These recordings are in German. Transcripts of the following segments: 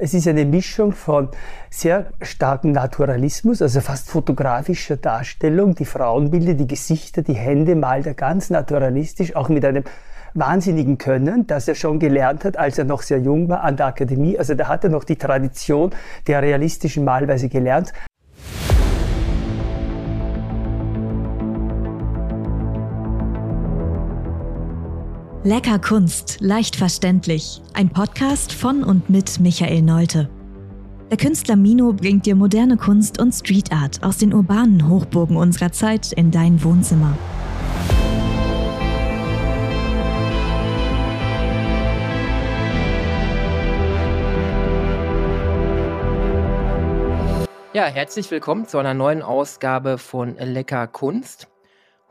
Es ist eine Mischung von sehr starkem Naturalismus, also fast fotografischer Darstellung. Die Frauenbilder, die Gesichter, die Hände malt er ganz naturalistisch, auch mit einem wahnsinnigen Können, das er schon gelernt hat, als er noch sehr jung war an der Akademie. Also da hat er noch die Tradition der realistischen Malweise gelernt. Lecker Kunst, leicht verständlich. Ein Podcast von und mit Michael Neute. Der Künstler Mino bringt dir moderne Kunst und Street Art aus den urbanen Hochburgen unserer Zeit in dein Wohnzimmer. Ja, herzlich willkommen zu einer neuen Ausgabe von Lecker Kunst.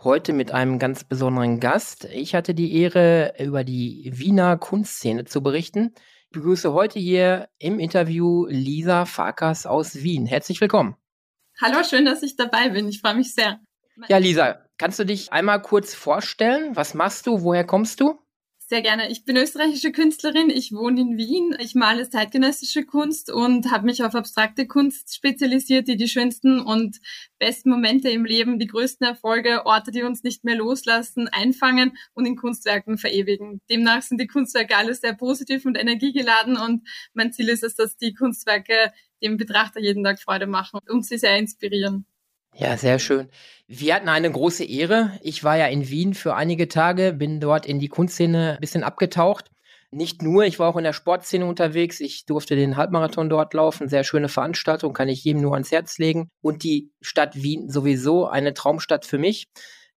Heute mit einem ganz besonderen Gast. Ich hatte die Ehre, über die Wiener Kunstszene zu berichten. Ich begrüße heute hier im Interview Lisa Farkas aus Wien. Herzlich willkommen. Hallo, schön, dass ich dabei bin. Ich freue mich sehr. Ja, Lisa, kannst du dich einmal kurz vorstellen? Was machst du? Woher kommst du? Sehr gerne. Ich bin österreichische Künstlerin. Ich wohne in Wien. Ich male zeitgenössische Kunst und habe mich auf abstrakte Kunst spezialisiert, die die schönsten und besten Momente im Leben, die größten Erfolge, Orte, die uns nicht mehr loslassen, einfangen und in Kunstwerken verewigen. Demnach sind die Kunstwerke alle sehr positiv und energiegeladen und mein Ziel ist es, dass die Kunstwerke dem Betrachter jeden Tag Freude machen und sie sehr inspirieren. Ja, sehr schön. Wir hatten eine große Ehre. Ich war ja in Wien für einige Tage, bin dort in die Kunstszene ein bisschen abgetaucht. Nicht nur, ich war auch in der Sportszene unterwegs. Ich durfte den Halbmarathon dort laufen. Sehr schöne Veranstaltung, kann ich jedem nur ans Herz legen. Und die Stadt Wien sowieso eine Traumstadt für mich.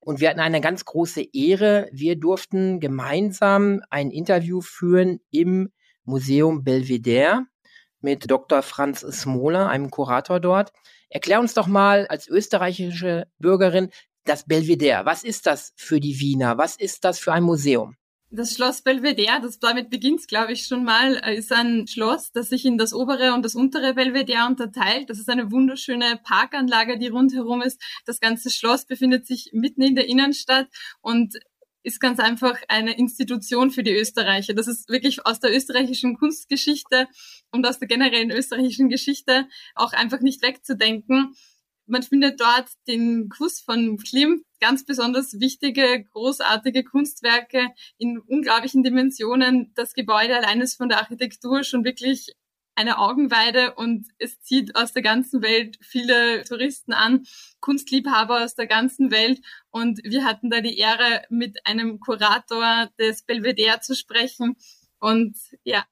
Und wir hatten eine ganz große Ehre. Wir durften gemeinsam ein Interview führen im Museum Belvedere mit Dr. Franz Smoler, einem Kurator dort. Erklär uns doch mal als österreichische Bürgerin das Belvedere. Was ist das für die Wiener? Was ist das für ein Museum? Das Schloss Belvedere, das damit beginnt, glaube ich, schon mal, äh, ist ein Schloss, das sich in das obere und das untere Belvedere unterteilt. Das ist eine wunderschöne Parkanlage, die rundherum ist. Das ganze Schloss befindet sich mitten in der Innenstadt und ist ganz einfach eine Institution für die Österreicher. Das ist wirklich aus der österreichischen Kunstgeschichte und aus der generellen österreichischen Geschichte auch einfach nicht wegzudenken. Man findet dort den Kuss von Klimt, ganz besonders wichtige, großartige Kunstwerke in unglaublichen Dimensionen. Das Gebäude allein ist von der Architektur schon wirklich eine Augenweide und es zieht aus der ganzen Welt viele Touristen an, Kunstliebhaber aus der ganzen Welt und wir hatten da die Ehre, mit einem Kurator des Belvedere zu sprechen und ja.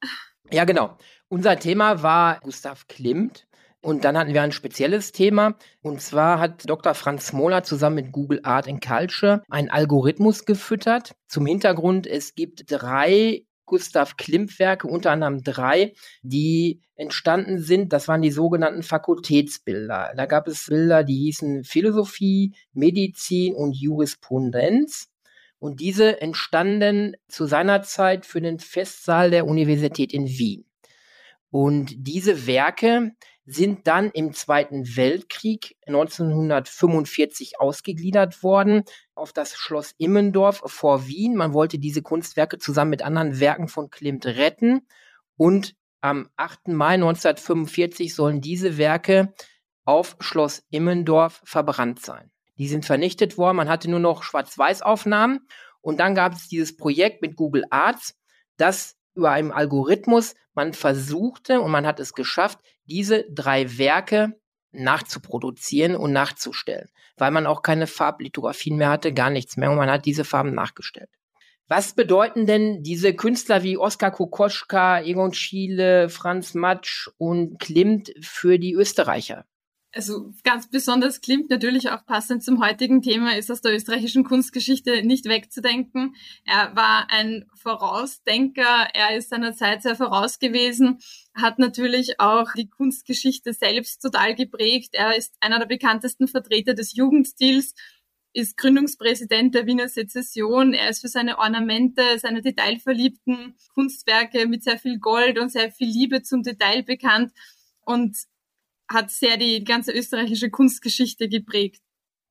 Ja, genau. Unser Thema war Gustav Klimt. Und dann hatten wir ein spezielles Thema. Und zwar hat Dr. Franz Mohler zusammen mit Google Art and Culture einen Algorithmus gefüttert. Zum Hintergrund, es gibt drei Gustav Klimt-Werke, unter anderem drei, die entstanden sind. Das waren die sogenannten Fakultätsbilder. Da gab es Bilder, die hießen Philosophie, Medizin und Jurisprudenz. Und diese entstanden zu seiner Zeit für den Festsaal der Universität in Wien. Und diese Werke sind dann im Zweiten Weltkrieg 1945 ausgegliedert worden auf das Schloss Immendorf vor Wien. Man wollte diese Kunstwerke zusammen mit anderen Werken von Klimt retten. Und am 8. Mai 1945 sollen diese Werke auf Schloss Immendorf verbrannt sein. Die sind vernichtet worden. Man hatte nur noch Schwarz-Weiß-Aufnahmen. Und dann gab es dieses Projekt mit Google Arts, das über einen Algorithmus man versuchte und man hat es geschafft, diese drei Werke nachzuproduzieren und nachzustellen, weil man auch keine Farblithografien mehr hatte, gar nichts mehr und man hat diese Farben nachgestellt. Was bedeuten denn diese Künstler wie Oskar Kokoschka, Egon Schiele, Franz Matsch und Klimt für die Österreicher? Also ganz besonders Klimt natürlich auch passend zum heutigen Thema ist aus der österreichischen Kunstgeschichte nicht wegzudenken. Er war ein Vorausdenker, er ist seiner Zeit sehr voraus gewesen, hat natürlich auch die Kunstgeschichte selbst total geprägt. Er ist einer der bekanntesten Vertreter des Jugendstils ist Gründungspräsident der Wiener Sezession. Er ist für seine Ornamente, seine detailverliebten Kunstwerke mit sehr viel Gold und sehr viel Liebe zum Detail bekannt. Und hat sehr die ganze österreichische Kunstgeschichte geprägt.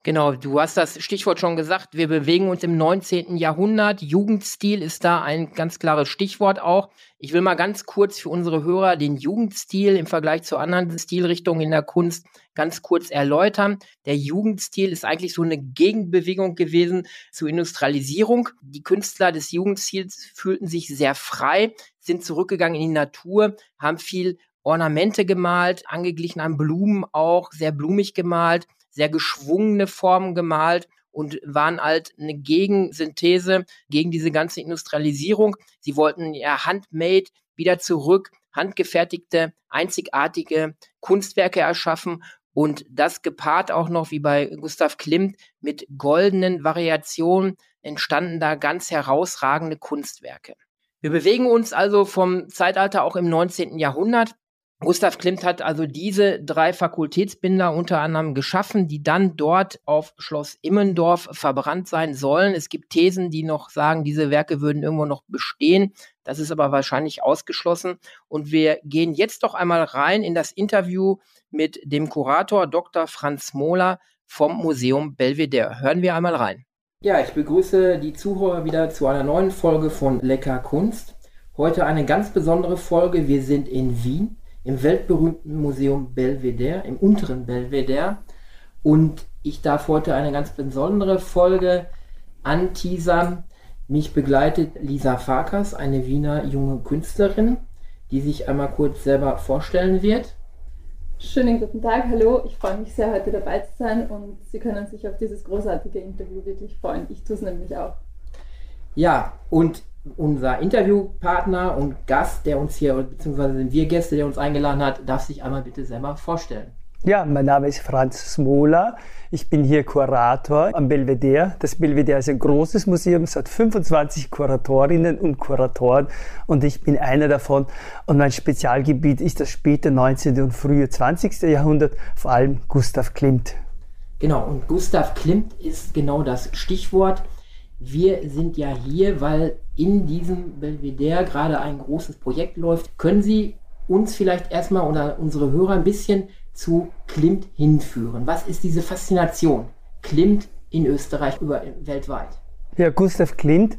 Genau, du hast das Stichwort schon gesagt. Wir bewegen uns im 19. Jahrhundert. Jugendstil ist da ein ganz klares Stichwort auch. Ich will mal ganz kurz für unsere Hörer den Jugendstil im Vergleich zu anderen Stilrichtungen in der Kunst ganz kurz erläutern. Der Jugendstil ist eigentlich so eine Gegenbewegung gewesen zur Industrialisierung. Die Künstler des Jugendstils fühlten sich sehr frei, sind zurückgegangen in die Natur, haben viel Ornamente gemalt, angeglichen an Blumen auch, sehr blumig gemalt sehr geschwungene Formen gemalt und waren halt eine Gegensynthese gegen diese ganze Industrialisierung. Sie wollten ja handmade wieder zurück, handgefertigte, einzigartige Kunstwerke erschaffen und das gepaart auch noch, wie bei Gustav Klimt, mit goldenen Variationen entstanden da ganz herausragende Kunstwerke. Wir bewegen uns also vom Zeitalter auch im 19. Jahrhundert. Gustav Klimt hat also diese drei Fakultätsbinder unter anderem geschaffen, die dann dort auf Schloss Immendorf verbrannt sein sollen. Es gibt Thesen, die noch sagen, diese Werke würden irgendwo noch bestehen. Das ist aber wahrscheinlich ausgeschlossen. Und wir gehen jetzt doch einmal rein in das Interview mit dem Kurator Dr. Franz Mohler vom Museum Belvedere. Hören wir einmal rein. Ja, ich begrüße die Zuhörer wieder zu einer neuen Folge von Lecker Kunst. Heute eine ganz besondere Folge. Wir sind in Wien im weltberühmten Museum Belvedere, im unteren Belvedere. Und ich darf heute eine ganz besondere Folge anteasern. Mich begleitet Lisa Farkas, eine Wiener junge Künstlerin, die sich einmal kurz selber vorstellen wird. Schönen guten Tag, hallo. Ich freue mich sehr, heute dabei zu sein und Sie können sich auf dieses großartige Interview wirklich freuen. Ich tue es nämlich auch. Ja, und unser Interviewpartner und Gast, der uns hier, beziehungsweise sind wir Gäste, der uns eingeladen hat, darf sich einmal bitte selber vorstellen. Ja, mein Name ist Franz Smola. Ich bin hier Kurator am Belvedere. Das Belvedere ist ein großes Museum. Es hat 25 Kuratorinnen und Kuratoren und ich bin einer davon. Und mein Spezialgebiet ist das späte 19. und frühe 20. Jahrhundert, vor allem Gustav Klimt. Genau, und Gustav Klimt ist genau das Stichwort wir sind ja hier, weil in diesem Belvedere gerade ein großes Projekt läuft. Können Sie uns vielleicht erstmal oder unsere Hörer ein bisschen zu Klimt hinführen? Was ist diese Faszination Klimt in Österreich über weltweit? Ja, Gustav Klimt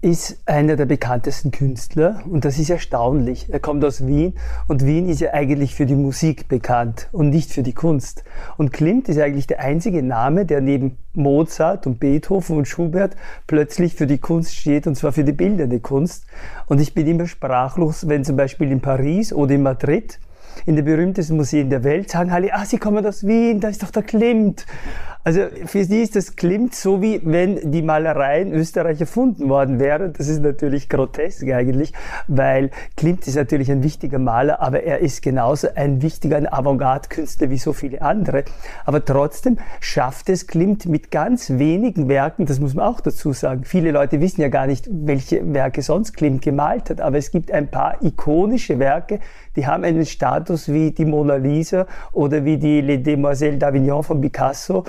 ist einer der bekanntesten Künstler und das ist erstaunlich. Er kommt aus Wien und Wien ist ja eigentlich für die Musik bekannt und nicht für die Kunst. Und Klimt ist eigentlich der einzige Name, der neben Mozart und Beethoven und Schubert plötzlich für die Kunst steht und zwar für die bildende Kunst. Und ich bin immer sprachlos, wenn zum Beispiel in Paris oder in Madrid in den berühmtesten Museen der Welt sagen alle, ah, Sie kommen aus Wien, da ist doch der Klimt. Also für sie ist das Klimt so wie wenn die Malerei in Österreich erfunden worden wäre. Das ist natürlich grotesk eigentlich, weil Klimt ist natürlich ein wichtiger Maler, aber er ist genauso ein wichtiger Avantgarde-Künstler wie so viele andere. Aber trotzdem schafft es Klimt mit ganz wenigen Werken, das muss man auch dazu sagen. Viele Leute wissen ja gar nicht, welche Werke sonst Klimt gemalt hat, aber es gibt ein paar ikonische Werke, die haben einen Status wie die Mona Lisa oder wie die Les Demoiselles d'Avignon von Picasso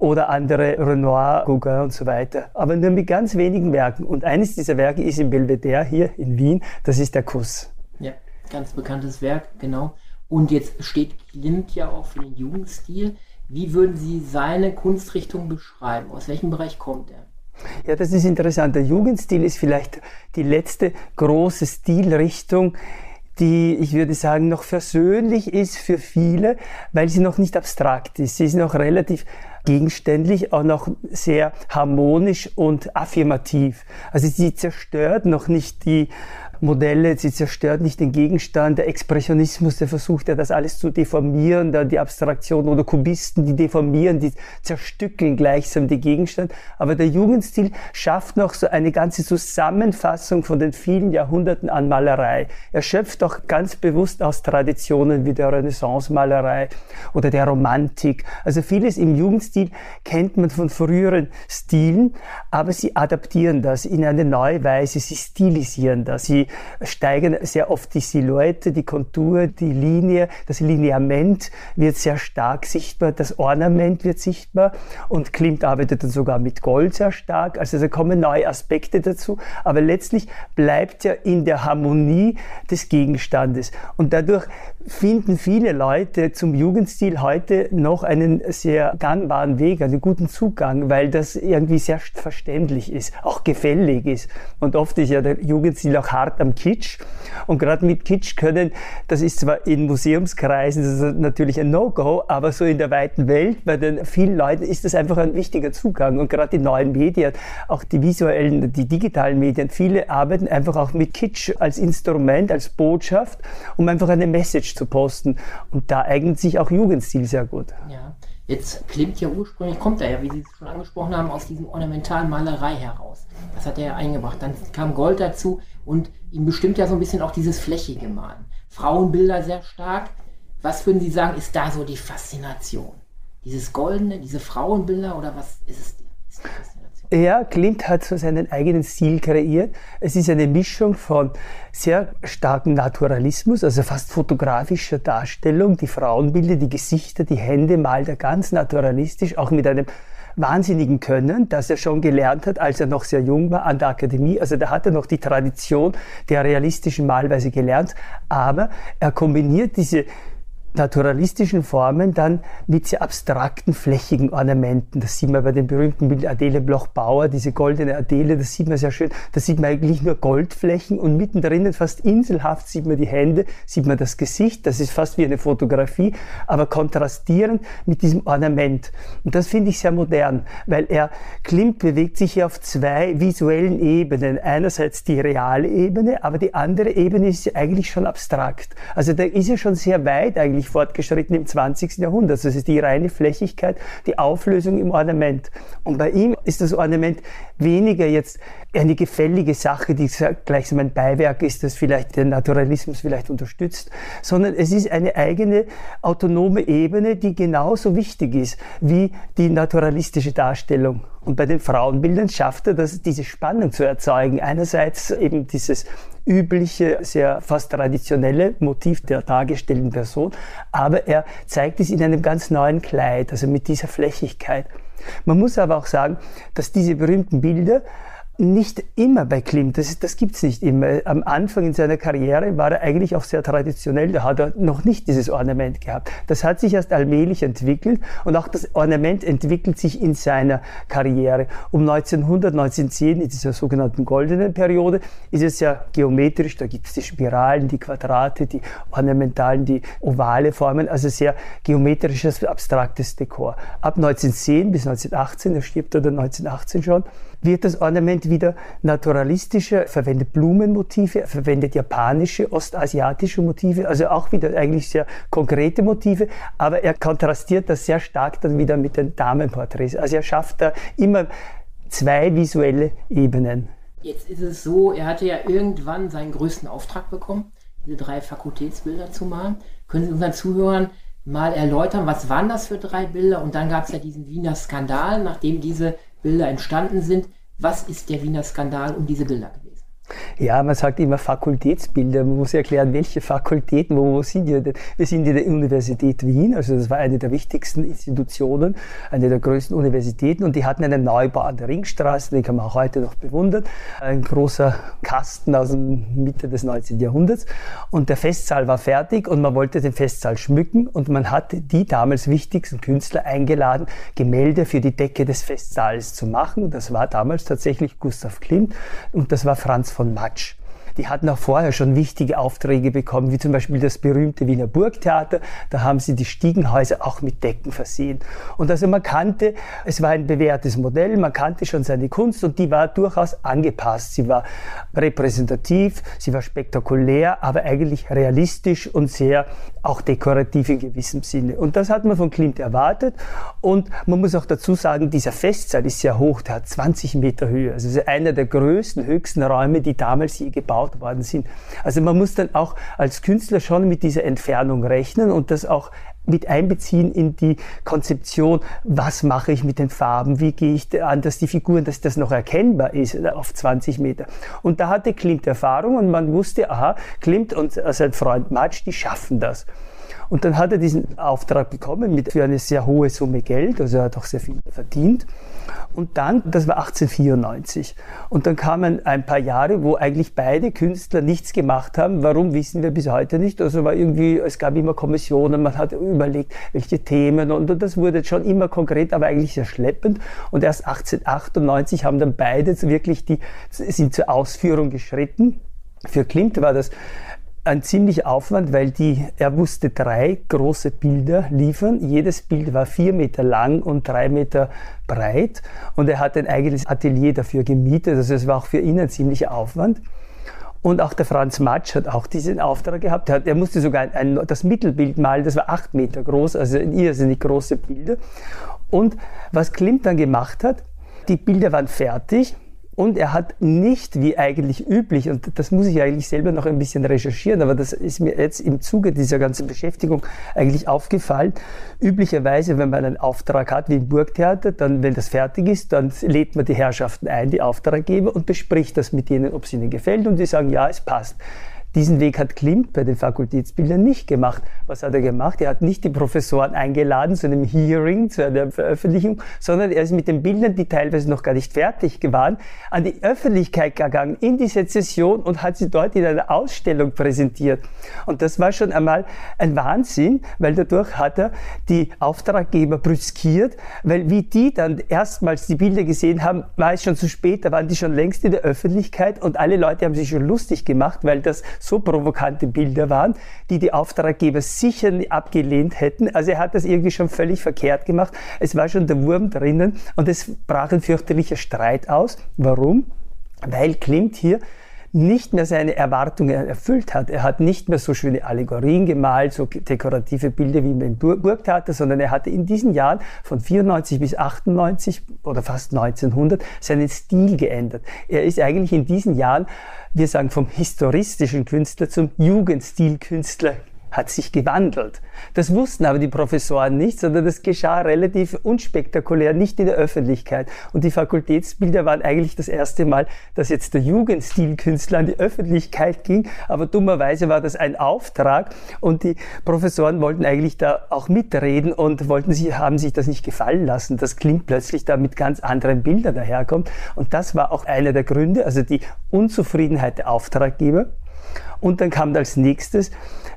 oder andere Renoir, Gauguin und so weiter. Aber nur mit ganz wenigen Werken. Und eines dieser Werke ist im Belvedere hier in Wien, das ist der Kuss. Ja, ganz bekanntes Werk, genau. Und jetzt steht Klimt ja auch für den Jugendstil. Wie würden Sie seine Kunstrichtung beschreiben? Aus welchem Bereich kommt er? Ja, das ist interessant. Der Jugendstil ist vielleicht die letzte große Stilrichtung, die, ich würde sagen, noch versöhnlich ist für viele, weil sie noch nicht abstrakt ist. Sie ist noch relativ gegenständlich, auch noch sehr harmonisch und affirmativ. Also sie zerstört noch nicht die Modelle, sie zerstört nicht den Gegenstand. Der Expressionismus, der versucht ja das alles zu deformieren, dann die Abstraktion oder Kubisten, die deformieren, die zerstückeln gleichsam den Gegenstand. Aber der Jugendstil schafft noch so eine ganze Zusammenfassung von den vielen Jahrhunderten an Malerei. Er schöpft auch ganz bewusst aus Traditionen wie der Renaissance-Malerei oder der Romantik. Also vieles im Jugendstil kennt man von früheren Stilen, aber sie adaptieren das in eine neue Weise, sie stilisieren das, sie steigern sehr oft die Silhouette, die Kontur, die Linie, das Lineament wird sehr stark sichtbar, das Ornament wird sichtbar und Klimt arbeitet dann sogar mit Gold sehr stark. Also da kommen neue Aspekte dazu, aber letztlich bleibt ja in der Harmonie des Gegenstandes. Und dadurch finden viele Leute zum Jugendstil heute noch einen sehr gangbaren Weg, einen guten Zugang, weil das irgendwie sehr verständlich ist, auch gefällig ist. Und oft ist ja der Jugendstil auch hart am Kitsch. Und gerade mit Kitsch können, das ist zwar in Museumskreisen das ist natürlich ein No-Go, aber so in der weiten Welt, bei den vielen Leuten ist das einfach ein wichtiger Zugang. Und gerade die neuen Medien, auch die visuellen, die digitalen Medien, viele arbeiten einfach auch mit Kitsch als Instrument, als Botschaft, um einfach eine Message zu posten. Und da eignet sich auch Jugendstil sehr gut. Ja. Jetzt klingt ja ursprünglich, kommt er ja, wie Sie es schon angesprochen haben, aus diesem ornamentalen Malerei heraus. Das hat er ja eingebracht. Dann kam Gold dazu und ihm bestimmt ja so ein bisschen auch dieses flächige Malen. Frauenbilder sehr stark. Was würden Sie sagen, ist da so die Faszination? Dieses Goldene, diese Frauenbilder oder was ist es? Ist ja, Klimt hat so seinen eigenen Stil kreiert. Es ist eine Mischung von sehr starkem Naturalismus, also fast fotografischer Darstellung. Die Frauenbilder, die Gesichter, die Hände malt er ganz naturalistisch, auch mit einem wahnsinnigen Können, das er schon gelernt hat, als er noch sehr jung war an der Akademie. Also da hat er noch die Tradition der realistischen Malweise gelernt, aber er kombiniert diese naturalistischen Formen dann mit sehr abstrakten, flächigen Ornamenten. Das sieht man bei dem berühmten Bild Adele Bloch-Bauer, diese goldene Adele, das sieht man sehr schön. Da sieht man eigentlich nur Goldflächen und mittendrin fast inselhaft sieht man die Hände, sieht man das Gesicht, das ist fast wie eine Fotografie, aber kontrastierend mit diesem Ornament. Und das finde ich sehr modern, weil er, Klimt bewegt sich hier auf zwei visuellen Ebenen. Einerseits die reale Ebene, aber die andere Ebene ist eigentlich schon abstrakt. Also da ist er schon sehr weit eigentlich eigentlich fortgeschritten im 20. Jahrhundert. Das ist die reine Flächigkeit, die Auflösung im Ornament. Und bei ihm ist das Ornament weniger jetzt eine gefällige Sache, die gleichsam ein Beiwerk ist, das vielleicht den Naturalismus vielleicht unterstützt, sondern es ist eine eigene autonome Ebene, die genauso wichtig ist wie die naturalistische Darstellung. Und bei den Frauenbildern schafft er das, diese Spannung zu erzeugen. Einerseits eben dieses übliche, sehr fast traditionelle Motiv der dargestellten Person, aber er zeigt es in einem ganz neuen Kleid, also mit dieser Flächigkeit. Man muss aber auch sagen, dass diese berühmten Bilder nicht immer bei Klimt, das, das gibt's nicht immer. Am Anfang in seiner Karriere war er eigentlich auch sehr traditionell, da hat er noch nicht dieses Ornament gehabt. Das hat sich erst allmählich entwickelt und auch das Ornament entwickelt sich in seiner Karriere. Um 1900, 1910, in dieser sogenannten goldenen Periode, ist es ja geometrisch, da gibt's die Spiralen, die Quadrate, die ornamentalen, die ovale Formen, also sehr geometrisches, abstraktes Dekor. Ab 1910 bis 1918, er stirbt oder 1918 schon, wird das Ornament wieder naturalistischer, verwendet Blumenmotive, verwendet japanische, ostasiatische Motive, also auch wieder eigentlich sehr konkrete Motive, aber er kontrastiert das sehr stark dann wieder mit den Damenporträts. Also er schafft da immer zwei visuelle Ebenen. Jetzt ist es so, er hatte ja irgendwann seinen größten Auftrag bekommen, diese drei Fakultätsbilder zu malen. Können Sie unseren Zuhörern mal erläutern, was waren das für drei Bilder? Und dann gab es ja diesen Wiener Skandal, nachdem diese Bilder entstanden sind. Was ist der Wiener Skandal um diese Bilder gewesen? Ja, man sagt immer Fakultätsbilder. Man muss erklären, welche Fakultäten, wo, wo sind wir denn? Wir sind in der Universität Wien, also das war eine der wichtigsten Institutionen, eine der größten Universitäten und die hatten einen Neubau an der Ringstraße, den kann man auch heute noch bewundern. Ein großer Kasten aus der Mitte des 19. Jahrhunderts und der Festsaal war fertig und man wollte den Festsaal schmücken und man hatte die damals wichtigsten Künstler eingeladen, Gemälde für die Decke des Festsaals zu machen. Das war damals tatsächlich Gustav Klimt und das war Franz von Matsch. Die hatten auch vorher schon wichtige Aufträge bekommen, wie zum Beispiel das berühmte Wiener Burgtheater. Da haben sie die Stiegenhäuser auch mit Decken versehen. Und also man kannte, es war ein bewährtes Modell, man kannte schon seine Kunst und die war durchaus angepasst. Sie war repräsentativ, sie war spektakulär, aber eigentlich realistisch und sehr auch dekorativ in gewissem Sinne. Und das hat man von Klimt erwartet. Und man muss auch dazu sagen, dieser Festsaal ist sehr hoch, der hat 20 Meter Höhe. Also ist einer der größten, höchsten Räume, die damals je gebaut worden sind. Also man muss dann auch als Künstler schon mit dieser Entfernung rechnen und das auch mit einbeziehen in die Konzeption, was mache ich mit den Farben, wie gehe ich an, dass die Figuren, dass das noch erkennbar ist äh, auf 20 Meter. Und da hatte Klimt Erfahrung und man wusste, aha, Klimt und sein Freund Matsch, die schaffen das. Und dann hat er diesen Auftrag bekommen mit, für eine sehr hohe Summe Geld, also er hat auch sehr viel verdient. Und dann, das war 1894. Und dann kamen ein paar Jahre, wo eigentlich beide Künstler nichts gemacht haben. Warum wissen wir bis heute nicht. Also war irgendwie, es gab immer Kommissionen, man hat überlegt, welche Themen und, und das wurde schon immer konkret, aber eigentlich sehr schleppend. Und erst 1898 haben dann beide wirklich die, sind zur Ausführung geschritten. Für Klimt war das ein ziemlicher Aufwand, weil die, er musste drei große Bilder liefern. Jedes Bild war vier Meter lang und drei Meter breit und er hat ein eigenes Atelier dafür gemietet. Also es war auch für ihn ein ziemlicher Aufwand. Und auch der Franz Matsch hat auch diesen Auftrag gehabt. Er, hat, er musste sogar ein, das Mittelbild malen, das war acht Meter groß, also irrsinnig große Bilder. Und was Klimt dann gemacht hat, die Bilder waren fertig und er hat nicht, wie eigentlich üblich, und das muss ich eigentlich selber noch ein bisschen recherchieren, aber das ist mir jetzt im Zuge dieser ganzen Beschäftigung eigentlich aufgefallen. Üblicherweise, wenn man einen Auftrag hat, wie im Burgtheater, dann, wenn das fertig ist, dann lädt man die Herrschaften ein, die Auftraggeber, und bespricht das mit denen, ob es ihnen gefällt, und die sagen, ja, es passt. Diesen Weg hat Klimt bei den Fakultätsbildern nicht gemacht. Was hat er gemacht? Er hat nicht die Professoren eingeladen zu einem Hearing, zu einer Veröffentlichung, sondern er ist mit den Bildern, die teilweise noch gar nicht fertig waren, an die Öffentlichkeit gegangen, in die Sezession und hat sie dort in einer Ausstellung präsentiert. Und das war schon einmal ein Wahnsinn, weil dadurch hat er die Auftraggeber brüskiert, weil wie die dann erstmals die Bilder gesehen haben, war es schon zu spät, da waren die schon längst in der Öffentlichkeit und alle Leute haben sich schon lustig gemacht, weil das so provokante Bilder waren, die die Auftraggeber sicher abgelehnt hätten. Also er hat das irgendwie schon völlig verkehrt gemacht. Es war schon der Wurm drinnen und es brach ein fürchterlicher Streit aus. Warum? Weil Klimt hier nicht mehr seine Erwartungen erfüllt hat. Er hat nicht mehr so schöne Allegorien gemalt, so dekorative Bilder wie im Burgtheater, sondern er hatte in diesen Jahren von 94 bis 98 oder fast 1900 seinen Stil geändert. Er ist eigentlich in diesen Jahren wir sagen vom historistischen Künstler zum Jugendstilkünstler hat sich gewandelt. Das wussten aber die Professoren nicht, sondern das geschah relativ unspektakulär, nicht in der Öffentlichkeit. Und die Fakultätsbilder waren eigentlich das erste Mal, dass jetzt der Jugendstilkünstler an die Öffentlichkeit ging. Aber dummerweise war das ein Auftrag und die Professoren wollten eigentlich da auch mitreden und wollten sich, haben sich das nicht gefallen lassen. Das klingt plötzlich da mit ganz anderen Bildern daherkommt. Und das war auch einer der Gründe, also die Unzufriedenheit der Auftraggeber. Und dann kam als nächstes,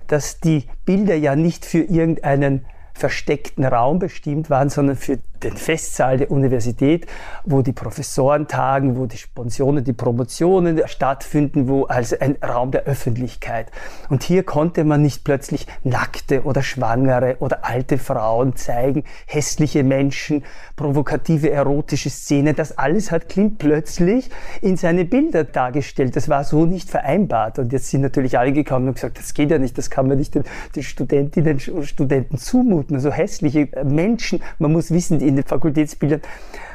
dass die Bilder ja nicht für irgendeinen versteckten Raum bestimmt waren, sondern für den Festsaal der Universität, wo die Professoren tagen, wo die Pensionen, die Promotionen stattfinden, wo also ein Raum der Öffentlichkeit. Und hier konnte man nicht plötzlich nackte oder schwangere oder alte Frauen zeigen, hässliche Menschen, provokative erotische Szenen. Das alles hat Klimt plötzlich in seine Bilder dargestellt. Das war so nicht vereinbart. Und jetzt sind natürlich alle gekommen und gesagt, das geht ja nicht, das kann man nicht den, den Studentinnen und Studenten zumuten. So hässliche Menschen. Man muss wissen, in den Fakultätsbildern.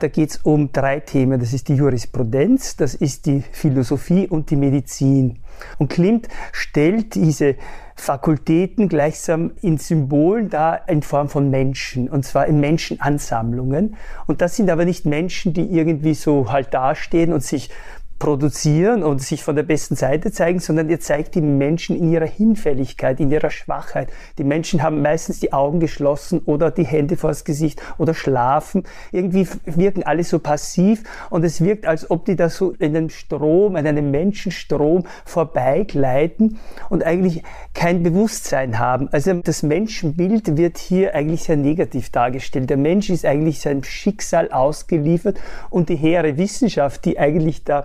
Da geht es um drei Themen. Das ist die Jurisprudenz, das ist die Philosophie und die Medizin. Und Klimt stellt diese Fakultäten gleichsam in Symbolen dar in Form von Menschen, und zwar in Menschenansammlungen. Und das sind aber nicht Menschen, die irgendwie so halt dastehen und sich produzieren und sich von der besten Seite zeigen, sondern ihr zeigt die Menschen in ihrer Hinfälligkeit, in ihrer Schwachheit. Die Menschen haben meistens die Augen geschlossen oder die Hände vors Gesicht oder schlafen. Irgendwie wirken alle so passiv und es wirkt, als ob die da so in einem Strom, in einem Menschenstrom vorbeigleiten und eigentlich kein Bewusstsein haben. Also das Menschenbild wird hier eigentlich sehr negativ dargestellt. Der Mensch ist eigentlich seinem Schicksal ausgeliefert und die hehre Wissenschaft, die eigentlich da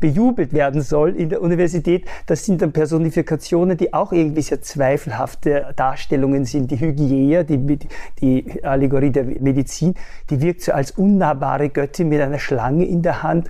bejubelt werden soll in der Universität, das sind dann Personifikationen, die auch irgendwie sehr zweifelhafte Darstellungen sind. Die Hygiea, die, die Allegorie der Medizin, die wirkt so als unnahbare Göttin mit einer Schlange in der Hand.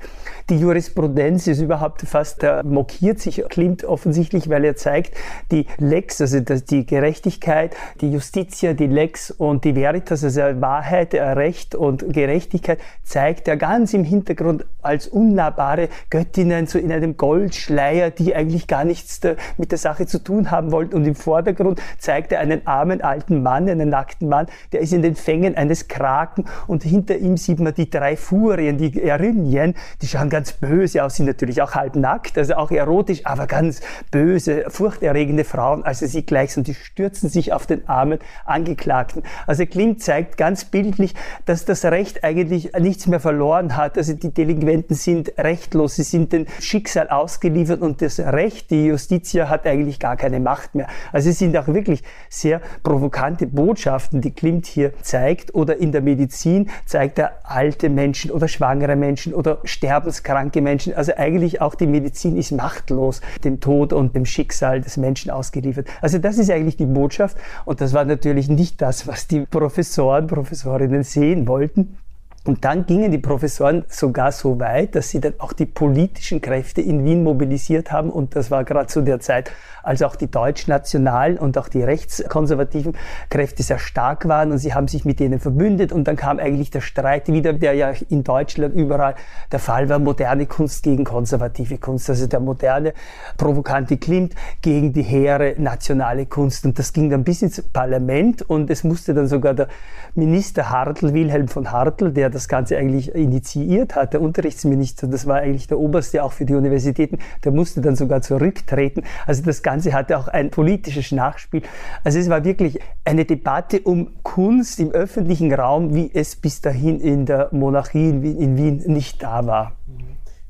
Die Jurisprudenz ist überhaupt fast, da mokiert sich Klimt offensichtlich, weil er zeigt, die Lex, also die Gerechtigkeit, die Justitia, die Lex und die Veritas, also Wahrheit, Recht und Gerechtigkeit, zeigt er ganz im Hintergrund als unnahbare Göttin Göttinnen so in einem Goldschleier, die eigentlich gar nichts da, mit der Sache zu tun haben wollten. Und im Vordergrund zeigt er einen armen alten Mann, einen nackten Mann, der ist in den Fängen eines Kraken und hinter ihm sieht man die drei Furien, die Erinien, die schauen ganz böse aus, sind natürlich auch halb nackt, also auch erotisch, aber ganz böse, furchterregende Frauen, als er sie gleich und die stürzen sich auf den armen Angeklagten. Also Klimt zeigt ganz bildlich, dass das Recht eigentlich nichts mehr verloren hat. Also die Delinquenten sind rechtlos, sie sind dem Schicksal ausgeliefert und das Recht, die Justitia hat eigentlich gar keine Macht mehr. Also es sind auch wirklich sehr provokante Botschaften, die Klimt hier zeigt. Oder in der Medizin zeigt er alte Menschen oder schwangere Menschen oder sterbenskranke Menschen. Also eigentlich auch die Medizin ist machtlos dem Tod und dem Schicksal des Menschen ausgeliefert. Also das ist eigentlich die Botschaft. Und das war natürlich nicht das, was die Professoren, Professorinnen sehen wollten. Und dann gingen die Professoren sogar so weit, dass sie dann auch die politischen Kräfte in Wien mobilisiert haben. Und das war gerade zu der Zeit, als auch die deutschnationalen und auch die rechtskonservativen Kräfte sehr stark waren. Und sie haben sich mit denen verbündet. Und dann kam eigentlich der Streit wieder, der ja in Deutschland überall der Fall war, moderne Kunst gegen konservative Kunst. Also der moderne, provokante Klimt gegen die hehre nationale Kunst. Und das ging dann bis ins Parlament. Und es musste dann sogar der Minister Hartl, Wilhelm von Hartl, der das Ganze eigentlich initiiert hat, der Unterrichtsminister, das war eigentlich der Oberste auch für die Universitäten, der musste dann sogar zurücktreten. Also das Ganze hatte auch ein politisches Nachspiel. Also es war wirklich eine Debatte um Kunst im öffentlichen Raum, wie es bis dahin in der Monarchie in Wien nicht da war.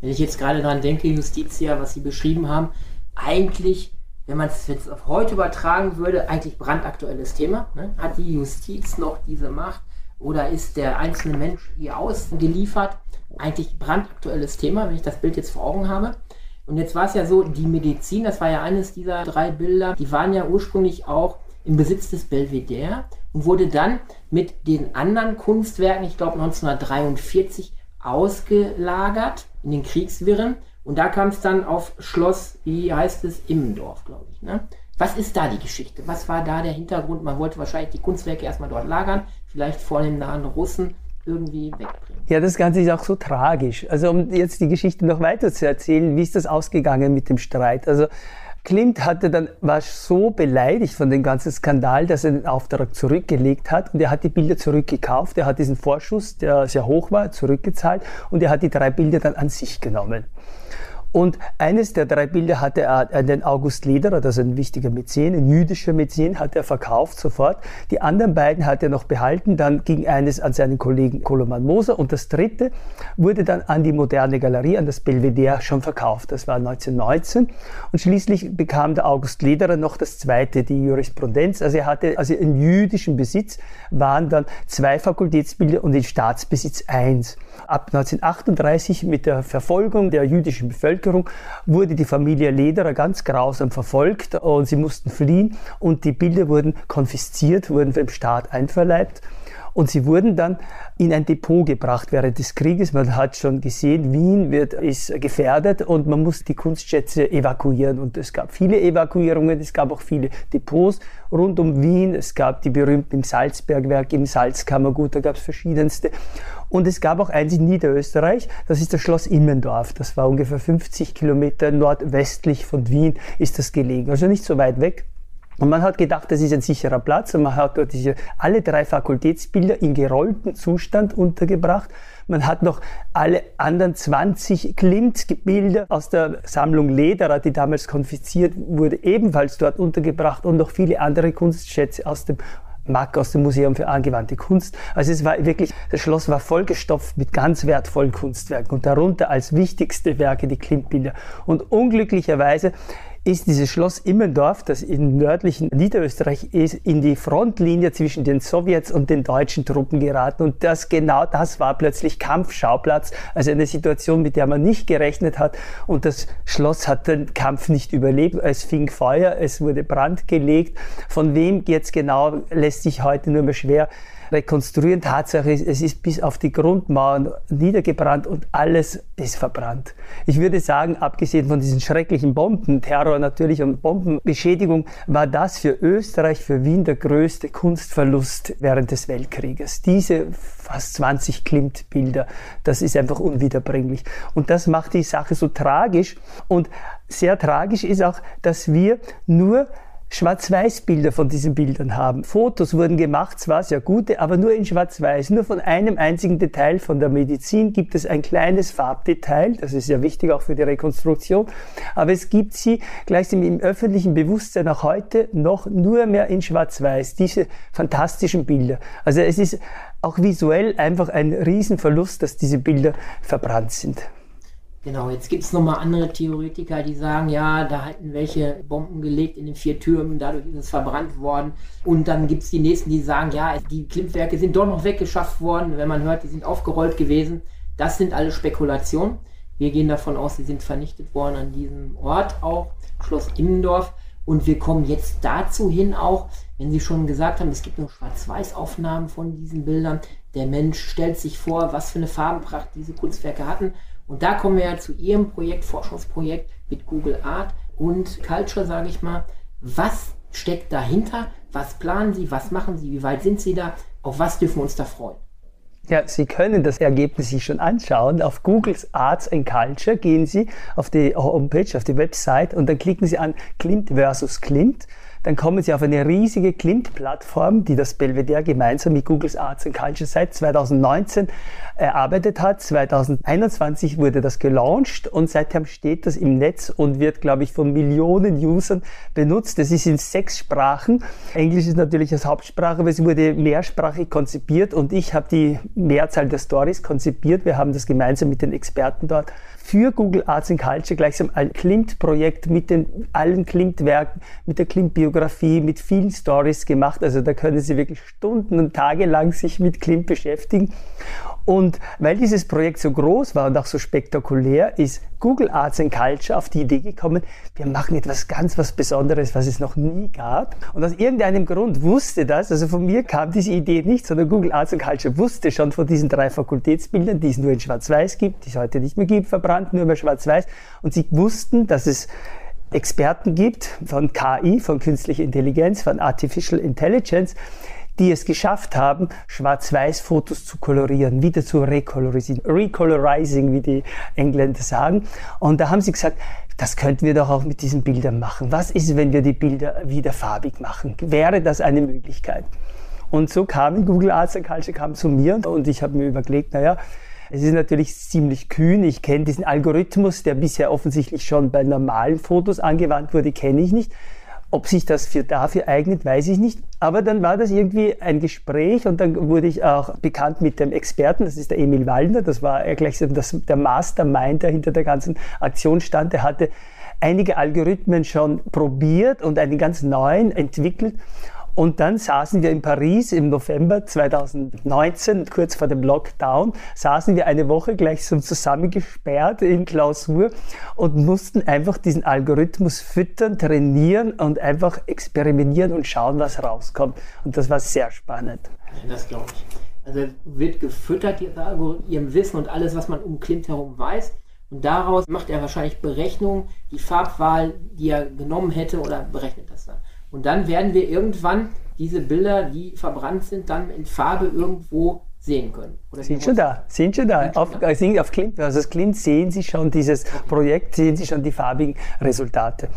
Wenn ich jetzt gerade daran denke, Justitia, was Sie beschrieben haben, eigentlich wenn man es jetzt auf heute übertragen würde, eigentlich brandaktuelles Thema. Ne? Hat die Justiz noch diese Macht? Oder ist der einzelne Mensch ihr ausgeliefert? Eigentlich brandaktuelles Thema, wenn ich das Bild jetzt vor Augen habe. Und jetzt war es ja so, die Medizin, das war ja eines dieser drei Bilder, die waren ja ursprünglich auch im Besitz des Belvedere und wurde dann mit den anderen Kunstwerken, ich glaube 1943, ausgelagert in den Kriegswirren. Und da kam es dann auf Schloss, wie heißt es, Immendorf, glaube ich. Ne? Was ist da die Geschichte? Was war da der Hintergrund? Man wollte wahrscheinlich die Kunstwerke erstmal dort lagern, vielleicht vor den nahen Russen irgendwie wegbringen. Ja, das Ganze ist auch so tragisch. Also um jetzt die Geschichte noch weiter zu erzählen, wie ist das ausgegangen mit dem Streit? Also Klimt hatte dann, war so beleidigt von dem ganzen Skandal, dass er den Auftrag zurückgelegt hat und er hat die Bilder zurückgekauft. Er hat diesen Vorschuss, der sehr hoch war, zurückgezahlt und er hat die drei Bilder dann an sich genommen. Und eines der drei Bilder hatte er an den August Lederer, das ist ein wichtiger Mäzen, ein jüdischer Mäzen, hat er verkauft sofort. Die anderen beiden hat er noch behalten. Dann ging eines an seinen Kollegen Koloman Moser und das dritte wurde dann an die moderne Galerie, an das Belvedere schon verkauft. Das war 1919. Und schließlich bekam der August Lederer noch das zweite, die Jurisprudenz. Also er hatte, also in jüdischem Besitz waren dann zwei Fakultätsbilder und in Staatsbesitz eins. Ab 1938 mit der Verfolgung der jüdischen Bevölkerung wurde die Familie Lederer ganz grausam verfolgt und sie mussten fliehen und die Bilder wurden konfisziert, wurden vom Staat einverleibt. Und sie wurden dann in ein Depot gebracht während des Krieges. Man hat schon gesehen, Wien wird, ist gefährdet und man muss die Kunstschätze evakuieren. Und es gab viele Evakuierungen, es gab auch viele Depots rund um Wien. Es gab die berühmten im Salzbergwerk, im Salzkammergut, da gab es verschiedenste. Und es gab auch eins in Niederösterreich, das ist das Schloss Immendorf. Das war ungefähr 50 Kilometer nordwestlich von Wien ist das gelegen. Also nicht so weit weg. Und man hat gedacht, das ist ein sicherer Platz und man hat dort diese, alle drei Fakultätsbilder in gerolltem Zustand untergebracht. Man hat noch alle anderen 20 Klimt-Bilder aus der Sammlung Lederer, die damals konfisziert wurde, ebenfalls dort untergebracht und noch viele andere Kunstschätze aus dem MAC aus dem Museum für angewandte Kunst. Also es war wirklich, das Schloss war vollgestopft mit ganz wertvollen Kunstwerken und darunter als wichtigste Werke die Klimt-Bilder. Und unglücklicherweise ist dieses Schloss Immendorf, das im nördlichen Niederösterreich ist, in die Frontlinie zwischen den Sowjets und den deutschen Truppen geraten. Und das genau das war plötzlich Kampfschauplatz, also eine Situation, mit der man nicht gerechnet hat. Und das Schloss hat den Kampf nicht überlebt. Es fing Feuer, es wurde Brand gelegt. Von wem jetzt genau lässt sich heute nur mehr schwer rekonstruieren. Tatsache ist, es ist bis auf die Grundmauern niedergebrannt und alles ist verbrannt. Ich würde sagen, abgesehen von diesen schrecklichen Bomben, Terror natürlich und Bombenbeschädigung, war das für Österreich, für Wien der größte Kunstverlust während des Weltkrieges. Diese fast 20 Klimt-Bilder, das ist einfach unwiederbringlich. Und das macht die Sache so tragisch. Und sehr tragisch ist auch, dass wir nur Schwarz-Weiß-Bilder von diesen Bildern haben. Fotos wurden gemacht, zwar sehr gute, aber nur in Schwarz-Weiß. Nur von einem einzigen Detail von der Medizin gibt es ein kleines Farbdetail. Das ist ja wichtig auch für die Rekonstruktion. Aber es gibt sie gleichsam im öffentlichen Bewusstsein auch heute noch nur mehr in Schwarz-Weiß. Diese fantastischen Bilder. Also es ist auch visuell einfach ein Riesenverlust, dass diese Bilder verbrannt sind. Genau, jetzt gibt es nochmal andere Theoretiker, die sagen, ja, da hatten welche Bomben gelegt in den vier Türmen, dadurch ist es verbrannt worden. Und dann gibt es die nächsten, die sagen, ja, die Klimmwerke sind doch noch weggeschafft worden, wenn man hört, die sind aufgerollt gewesen. Das sind alle Spekulationen. Wir gehen davon aus, sie sind vernichtet worden an diesem Ort auch, Schloss Immendorf. Und wir kommen jetzt dazu hin auch, wenn Sie schon gesagt haben, es gibt noch Schwarz-Weiß-Aufnahmen von diesen Bildern. Der Mensch stellt sich vor, was für eine Farbenpracht diese Kunstwerke hatten. Und da kommen wir ja zu Ihrem Projekt, Forschungsprojekt mit Google Art und Culture, sage ich mal. Was steckt dahinter? Was planen Sie? Was machen Sie? Wie weit sind Sie da? Auf was dürfen wir uns da freuen? Ja, Sie können das Ergebnis sich schon anschauen. Auf Googles Arts and Culture gehen Sie auf die Homepage, auf die Website und dann klicken Sie an Klimt versus Klimt dann kommen Sie auf eine riesige Klimt-Plattform, die das Belvedere gemeinsam mit Googles Arts and Culture seit 2019 erarbeitet hat. 2021 wurde das gelauncht und seitdem steht das im Netz und wird, glaube ich, von Millionen Usern benutzt. Es ist in sechs Sprachen. Englisch ist natürlich als Hauptsprache, aber es wurde mehrsprachig konzipiert und ich habe die Mehrzahl der Stories konzipiert. Wir haben das gemeinsam mit den Experten dort für Google Arts and Culture gleichsam ein Klimt-Projekt mit den allen Klimt-Werken, mit der Klimt-Biografie, mit vielen Stories gemacht. Also da können Sie wirklich Stunden und Tage lang sich mit Klimt beschäftigen. Und weil dieses Projekt so groß war und auch so spektakulär, ist Google Arts and Culture auf die Idee gekommen, wir machen etwas ganz was Besonderes, was es noch nie gab. Und aus irgendeinem Grund wusste das, also von mir kam diese Idee nicht, sondern Google Arts and Culture wusste schon von diesen drei Fakultätsbildern, die es nur in Schwarz-Weiß gibt, die es heute nicht mehr gibt, verbrannt, nur mehr Schwarz-Weiß. Und sie wussten, dass es Experten gibt von KI, von künstlicher Intelligenz, von Artificial Intelligence, die es geschafft haben, Schwarz-Weiß-Fotos zu kolorieren, wieder zu recolorisieren, recolorizing, wie die Engländer sagen. Und da haben sie gesagt, das könnten wir doch auch mit diesen Bildern machen. Was ist, wenn wir die Bilder wieder farbig machen? Wäre das eine Möglichkeit? Und so kamen Google Arts and Culture kam zu mir und ich habe mir überlegt, naja, es ist natürlich ziemlich kühn. Ich kenne diesen Algorithmus, der bisher offensichtlich schon bei normalen Fotos angewandt wurde, kenne ich nicht. Ob sich das für dafür eignet, weiß ich nicht. Aber dann war das irgendwie ein Gespräch und dann wurde ich auch bekannt mit dem Experten, das ist der Emil Wallner, das war er gleich das, der Mastermind, der hinter der ganzen Aktion stand. Der hatte einige Algorithmen schon probiert und einen ganz neuen entwickelt. Und dann saßen wir in Paris im November 2019, kurz vor dem Lockdown, saßen wir eine Woche gleich so zusammengesperrt in Klausur und mussten einfach diesen Algorithmus füttern, trainieren und einfach experimentieren und schauen, was rauskommt. Und das war sehr spannend. Das glaube ich. Also wird gefüttert, ihrem Wissen und alles, was man um Klimt herum weiß. Und daraus macht er wahrscheinlich Berechnungen, die Farbwahl, die er genommen hätte, oder berechnet das dann. Und dann werden wir irgendwann diese Bilder, die verbrannt sind, dann in Farbe irgendwo sehen können. Oder sind schon da, sind schon da. auf, da. Äh, auf Clint, also das Clint sehen Sie schon dieses okay. Projekt, sehen Sie schon die farbigen Resultate.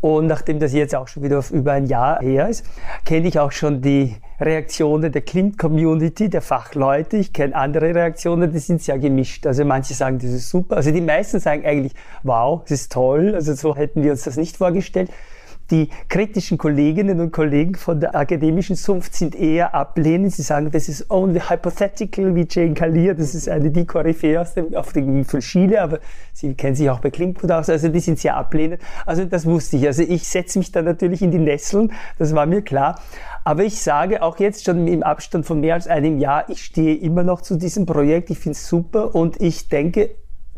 Und nachdem das jetzt auch schon wieder auf über ein Jahr her ist, kenne ich auch schon die Reaktionen der Clint-Community, der Fachleute. Ich kenne andere Reaktionen, die sind sehr gemischt. Also manche sagen, das ist super. Also die meisten sagen eigentlich, wow, das ist toll. Also so hätten wir uns das nicht vorgestellt. Die kritischen Kolleginnen und Kollegen von der akademischen Zunft sind eher ablehnend. Sie sagen, das ist only hypothetical, wie Jane Kalir, das ist eine die Koryphäe aus dem, auf dem, von Chile, aber sie kennen sich auch bei Klinkgut aus, also die sind sehr ablehnend. Also das wusste ich. Also ich setze mich da natürlich in die Nesseln, das war mir klar. Aber ich sage auch jetzt schon im Abstand von mehr als einem Jahr, ich stehe immer noch zu diesem Projekt, ich finde es super und ich denke,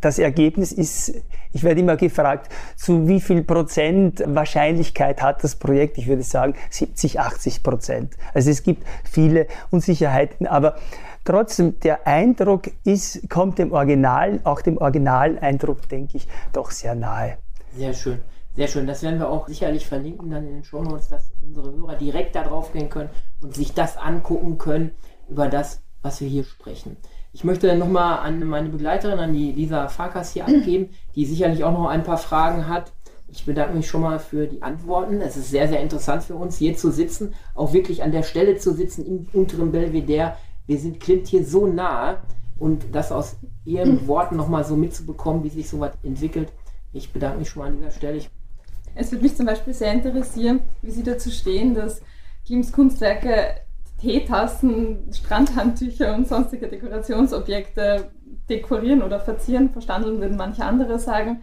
das Ergebnis ist Ich werde immer gefragt, zu wie viel Prozent Wahrscheinlichkeit hat das Projekt? Ich würde sagen 70, 80 Prozent. Also es gibt viele Unsicherheiten, aber trotzdem der Eindruck ist, kommt dem Original, auch dem Originaleindruck, denke ich, doch sehr nahe. Sehr schön. Sehr schön. Das werden wir auch sicherlich verlinken dann in den Show Notes, dass unsere Hörer direkt da drauf gehen können und sich das angucken können über das, was wir hier sprechen. Ich möchte nochmal an meine Begleiterin, an die Lisa Farkas hier abgeben, die sicherlich auch noch ein paar Fragen hat. Ich bedanke mich schon mal für die Antworten. Es ist sehr, sehr interessant für uns, hier zu sitzen, auch wirklich an der Stelle zu sitzen im unteren Belvedere. Wir sind Klimt hier so nahe und das aus ihren Worten nochmal so mitzubekommen, wie sich sowas entwickelt. Ich bedanke mich schon mal an dieser Stelle. Ich es würde mich zum Beispiel sehr interessieren, wie Sie dazu stehen, dass Klims Kunstwerke Teetassen, Strandhandtücher und sonstige Dekorationsobjekte dekorieren oder verzieren, verstanden würden manche andere sagen.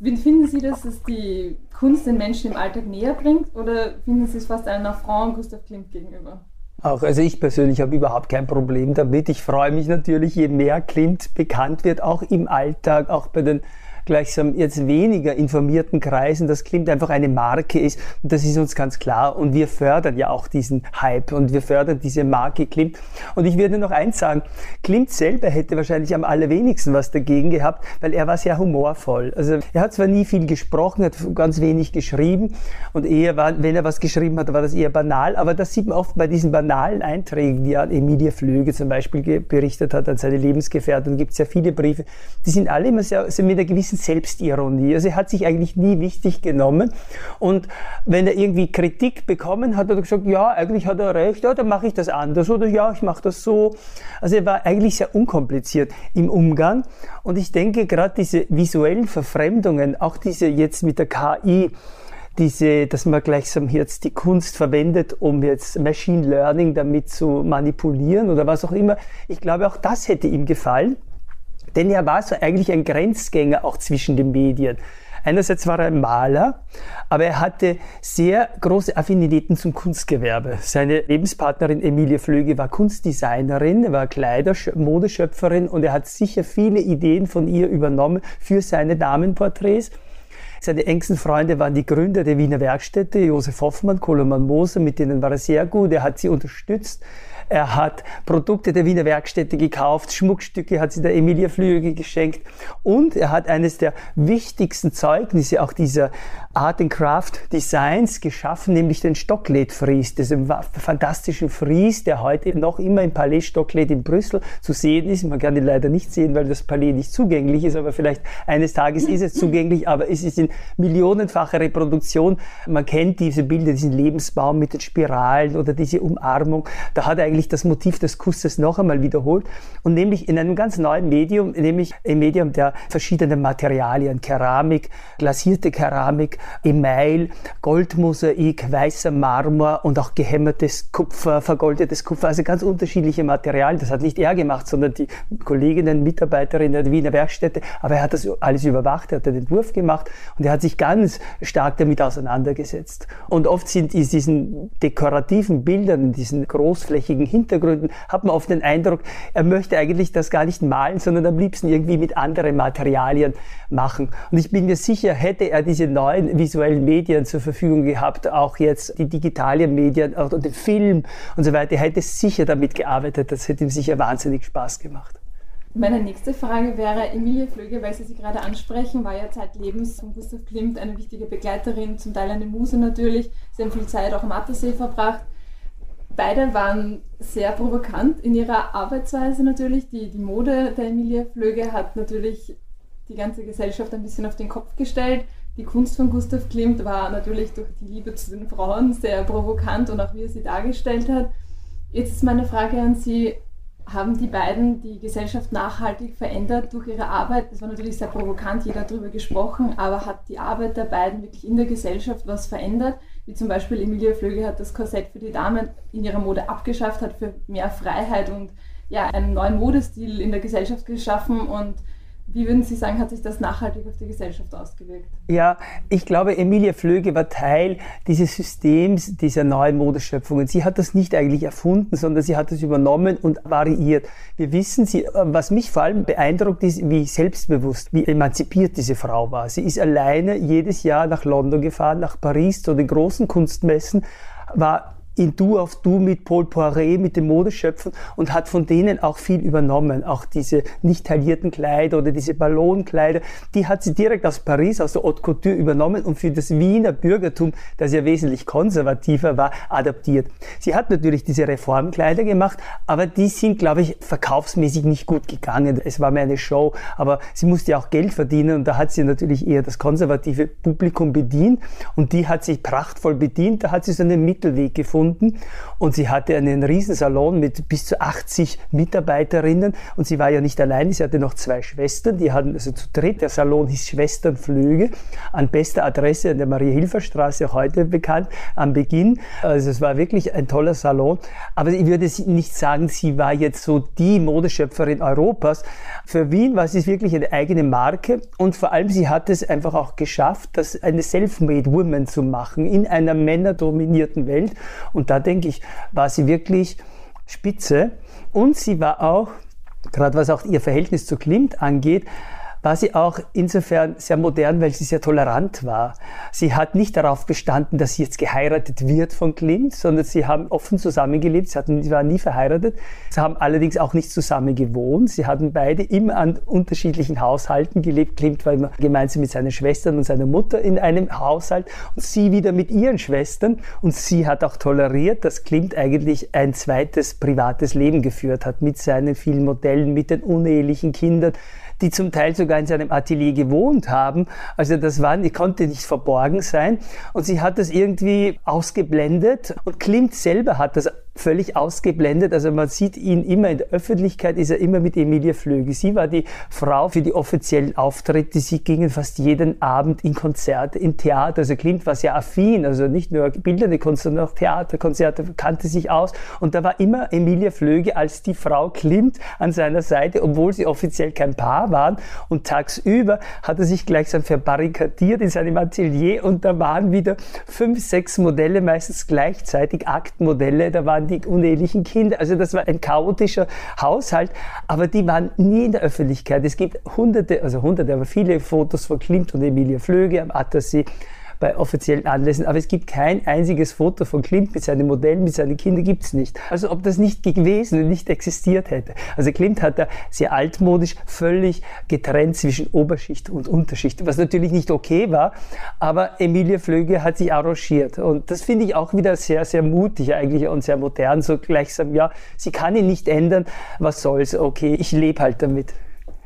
Finden Sie, dass es die Kunst den Menschen im Alltag näher bringt oder finden Sie es fast einen Affront Gustav Klimt gegenüber? Auch, also ich persönlich habe überhaupt kein Problem damit. Ich freue mich natürlich, je mehr Klimt bekannt wird, auch im Alltag, auch bei den gleichsam jetzt weniger informierten Kreisen, dass Klimt einfach eine Marke ist. Und das ist uns ganz klar. Und wir fördern ja auch diesen Hype und wir fördern diese Marke Klimt. Und ich würde noch eins sagen, Klimt selber hätte wahrscheinlich am allerwenigsten was dagegen gehabt, weil er war sehr humorvoll. Also er hat zwar nie viel gesprochen, hat ganz wenig geschrieben und eher war, wenn er was geschrieben hat, war das eher banal, aber das sieht man oft bei diesen banalen Einträgen, die an Emilia Flöge zum Beispiel berichtet hat, an seine Lebensgefährtin, gibt es ja viele Briefe, die sind alle immer sehr, sind mit einer gewissen Selbstironie. Also er hat sich eigentlich nie wichtig genommen. Und wenn er irgendwie Kritik bekommen hat, hat er gesagt, ja, eigentlich hat er recht, ja, dann mache ich das anders oder ja, ich mache das so. Also er war eigentlich sehr unkompliziert im Umgang. Und ich denke, gerade diese visuellen Verfremdungen, auch diese jetzt mit der KI, diese, dass man gleichsam jetzt die Kunst verwendet, um jetzt Machine Learning damit zu manipulieren oder was auch immer. Ich glaube, auch das hätte ihm gefallen. Denn er war so eigentlich ein Grenzgänger auch zwischen den Medien. Einerseits war er ein Maler, aber er hatte sehr große Affinitäten zum Kunstgewerbe. Seine Lebenspartnerin Emilie Flöge war Kunstdesignerin, war Kleider, Modeschöpferin und er hat sicher viele Ideen von ihr übernommen für seine Damenporträts. Seine engsten Freunde waren die Gründer der Wiener Werkstätte, Josef Hoffmann, Koloman Moser, mit denen war er sehr gut. Er hat sie unterstützt. Er hat Produkte der Wiener Werkstätte gekauft, Schmuckstücke hat sie der Emilia Flüge geschenkt und er hat eines der wichtigsten Zeugnisse auch dieser Art and Craft Designs geschaffen, nämlich den Stocklet-Fries, diesen fantastischen Fries, der heute noch immer im Palais Stocklet in Brüssel zu sehen ist. Man kann ihn leider nicht sehen, weil das Palais nicht zugänglich ist, aber vielleicht eines Tages ist es zugänglich, aber es ist in millionenfacher Reproduktion. Man kennt diese Bilder, diesen Lebensbaum mit den Spiralen oder diese Umarmung. Da hat er eigentlich eigentlich das Motiv des Kusses noch einmal wiederholt und nämlich in einem ganz neuen Medium, nämlich im Medium der verschiedenen Materialien, Keramik, glasierte Keramik, Email, Goldmosaik, weißer Marmor und auch gehämmertes Kupfer, vergoldetes Kupfer, also ganz unterschiedliche Materialien. Das hat nicht er gemacht, sondern die Kolleginnen, Mitarbeiterinnen der Wiener Werkstätte, aber er hat das alles überwacht, er hat den Entwurf gemacht und er hat sich ganz stark damit auseinandergesetzt. Und oft sind in diesen dekorativen Bildern, diesen großflächigen Hintergründen hat man oft den Eindruck, er möchte eigentlich das gar nicht malen, sondern am liebsten irgendwie mit anderen Materialien machen. Und ich bin mir sicher, hätte er diese neuen visuellen Medien zur Verfügung gehabt, auch jetzt die digitalen Medien oder den Film und so weiter, er hätte sicher damit gearbeitet. Das hätte ihm sicher wahnsinnig Spaß gemacht. Meine nächste Frage wäre, Emilie Flöge, weil Sie sie gerade ansprechen, war ja zeitlebens von Gustav Klimt eine wichtige Begleiterin, zum Teil eine Muse natürlich. Sie haben viel Zeit auch am Attersee verbracht. Beide waren sehr provokant in ihrer Arbeitsweise natürlich. Die, die Mode der Emilia Flöge hat natürlich die ganze Gesellschaft ein bisschen auf den Kopf gestellt. Die Kunst von Gustav Klimt war natürlich durch die Liebe zu den Frauen sehr provokant und auch wie er sie dargestellt hat. Jetzt ist meine Frage an Sie, haben die beiden die Gesellschaft nachhaltig verändert durch ihre Arbeit? Das war natürlich sehr provokant, jeder hat darüber gesprochen, aber hat die Arbeit der beiden wirklich in der Gesellschaft was verändert? Wie zum Beispiel Emilia Flöge hat das Korsett für die Damen in ihrer Mode abgeschafft, hat für mehr Freiheit und ja, einen neuen Modestil in der Gesellschaft geschaffen und Wie würden Sie sagen, hat sich das nachhaltig auf die Gesellschaft ausgewirkt? Ja, ich glaube, Emilia Flöge war Teil dieses Systems, dieser neuen Modeschöpfungen. Sie hat das nicht eigentlich erfunden, sondern sie hat es übernommen und variiert. Wir wissen, sie, was mich vor allem beeindruckt ist, wie selbstbewusst, wie emanzipiert diese Frau war. Sie ist alleine jedes Jahr nach London gefahren, nach Paris zu den großen Kunstmessen, war in Du auf Du mit Paul Poiret, mit den Modeschöpfen und hat von denen auch viel übernommen. Auch diese nicht taillierten Kleider oder diese Ballonkleider, die hat sie direkt aus Paris, aus der Haute Couture übernommen und für das Wiener Bürgertum, das ja wesentlich konservativer war, adaptiert. Sie hat natürlich diese Reformkleider gemacht, aber die sind, glaube ich, verkaufsmäßig nicht gut gegangen. Es war mehr eine Show, aber sie musste ja auch Geld verdienen und da hat sie natürlich eher das konservative Publikum bedient und die hat sich prachtvoll bedient. Da hat sie so einen Mittelweg gefunden gefunden. Und sie hatte einen Riesensalon mit bis zu 80 Mitarbeiterinnen. Und sie war ja nicht allein, sie hatte noch zwei Schwestern, die hatten also zu dritt, der Salon hieß Schwesternflüge, an bester Adresse an der Marie-Hilfer-Straße, heute bekannt, am Beginn. Also es war wirklich ein toller Salon, aber ich würde nicht sagen, sie war jetzt so die Modeschöpferin Europas. Für Wien war sie wirklich eine eigene Marke. Und vor allem sie hat es einfach auch geschafft, das eine Self-Made Woman zu machen in einer männerdominierten Welt und da denke ich, war sie wirklich spitze. Und sie war auch, gerade was auch ihr Verhältnis zu Klimt angeht, war sie auch insofern sehr modern, weil sie sehr tolerant war. Sie hat nicht darauf bestanden, dass sie jetzt geheiratet wird von Klimt, sondern sie haben offen zusammengelebt. Sie, hatten, sie waren nie verheiratet. Sie haben allerdings auch nicht zusammen gewohnt. Sie hatten beide immer an unterschiedlichen Haushalten gelebt. Klimt war immer gemeinsam mit seinen Schwestern und seiner Mutter in einem Haushalt und sie wieder mit ihren Schwestern. Und sie hat auch toleriert, dass Klimt eigentlich ein zweites privates Leben geführt hat mit seinen vielen Modellen, mit den unehelichen Kindern die zum Teil sogar in seinem Atelier gewohnt haben. Also das war, die konnte nicht verborgen sein. Und sie hat das irgendwie ausgeblendet. Und Klimt selber hat das völlig ausgeblendet. Also man sieht ihn immer in der Öffentlichkeit, ist er immer mit Emilia Flöge. Sie war die Frau für die offiziellen Auftritte. Sie gingen fast jeden Abend in Konzerte, in Theater. Also Klimt war sehr affin, also nicht nur bildende Kunst, sondern auch Theaterkonzerte, kannte sich aus. Und da war immer Emilia Flöge als die Frau Klimt an seiner Seite, obwohl sie offiziell kein Paar waren. Und tagsüber hat er sich gleichsam verbarrikadiert in seinem Atelier und da waren wieder fünf, sechs Modelle, meistens gleichzeitig Aktmodelle. Da waren die unehelichen Kinder. Also das war ein chaotischer Haushalt, aber die waren nie in der Öffentlichkeit. Es gibt hunderte, also hunderte, aber viele Fotos von Klimt und Emilia Flöge am Attersee bei offiziellen Anlässen, aber es gibt kein einziges Foto von Klimt mit seinem Modell, mit seinen Kindern gibt es nicht. Also ob das nicht gewesen und nicht existiert hätte. Also Klimt hat da sehr altmodisch völlig getrennt zwischen Oberschicht und Unterschicht, was natürlich nicht okay war, aber Emilia Flöge hat sich arrangiert und das finde ich auch wieder sehr, sehr mutig eigentlich und sehr modern, so gleichsam, ja, sie kann ihn nicht ändern, was soll's, okay, ich lebe halt damit.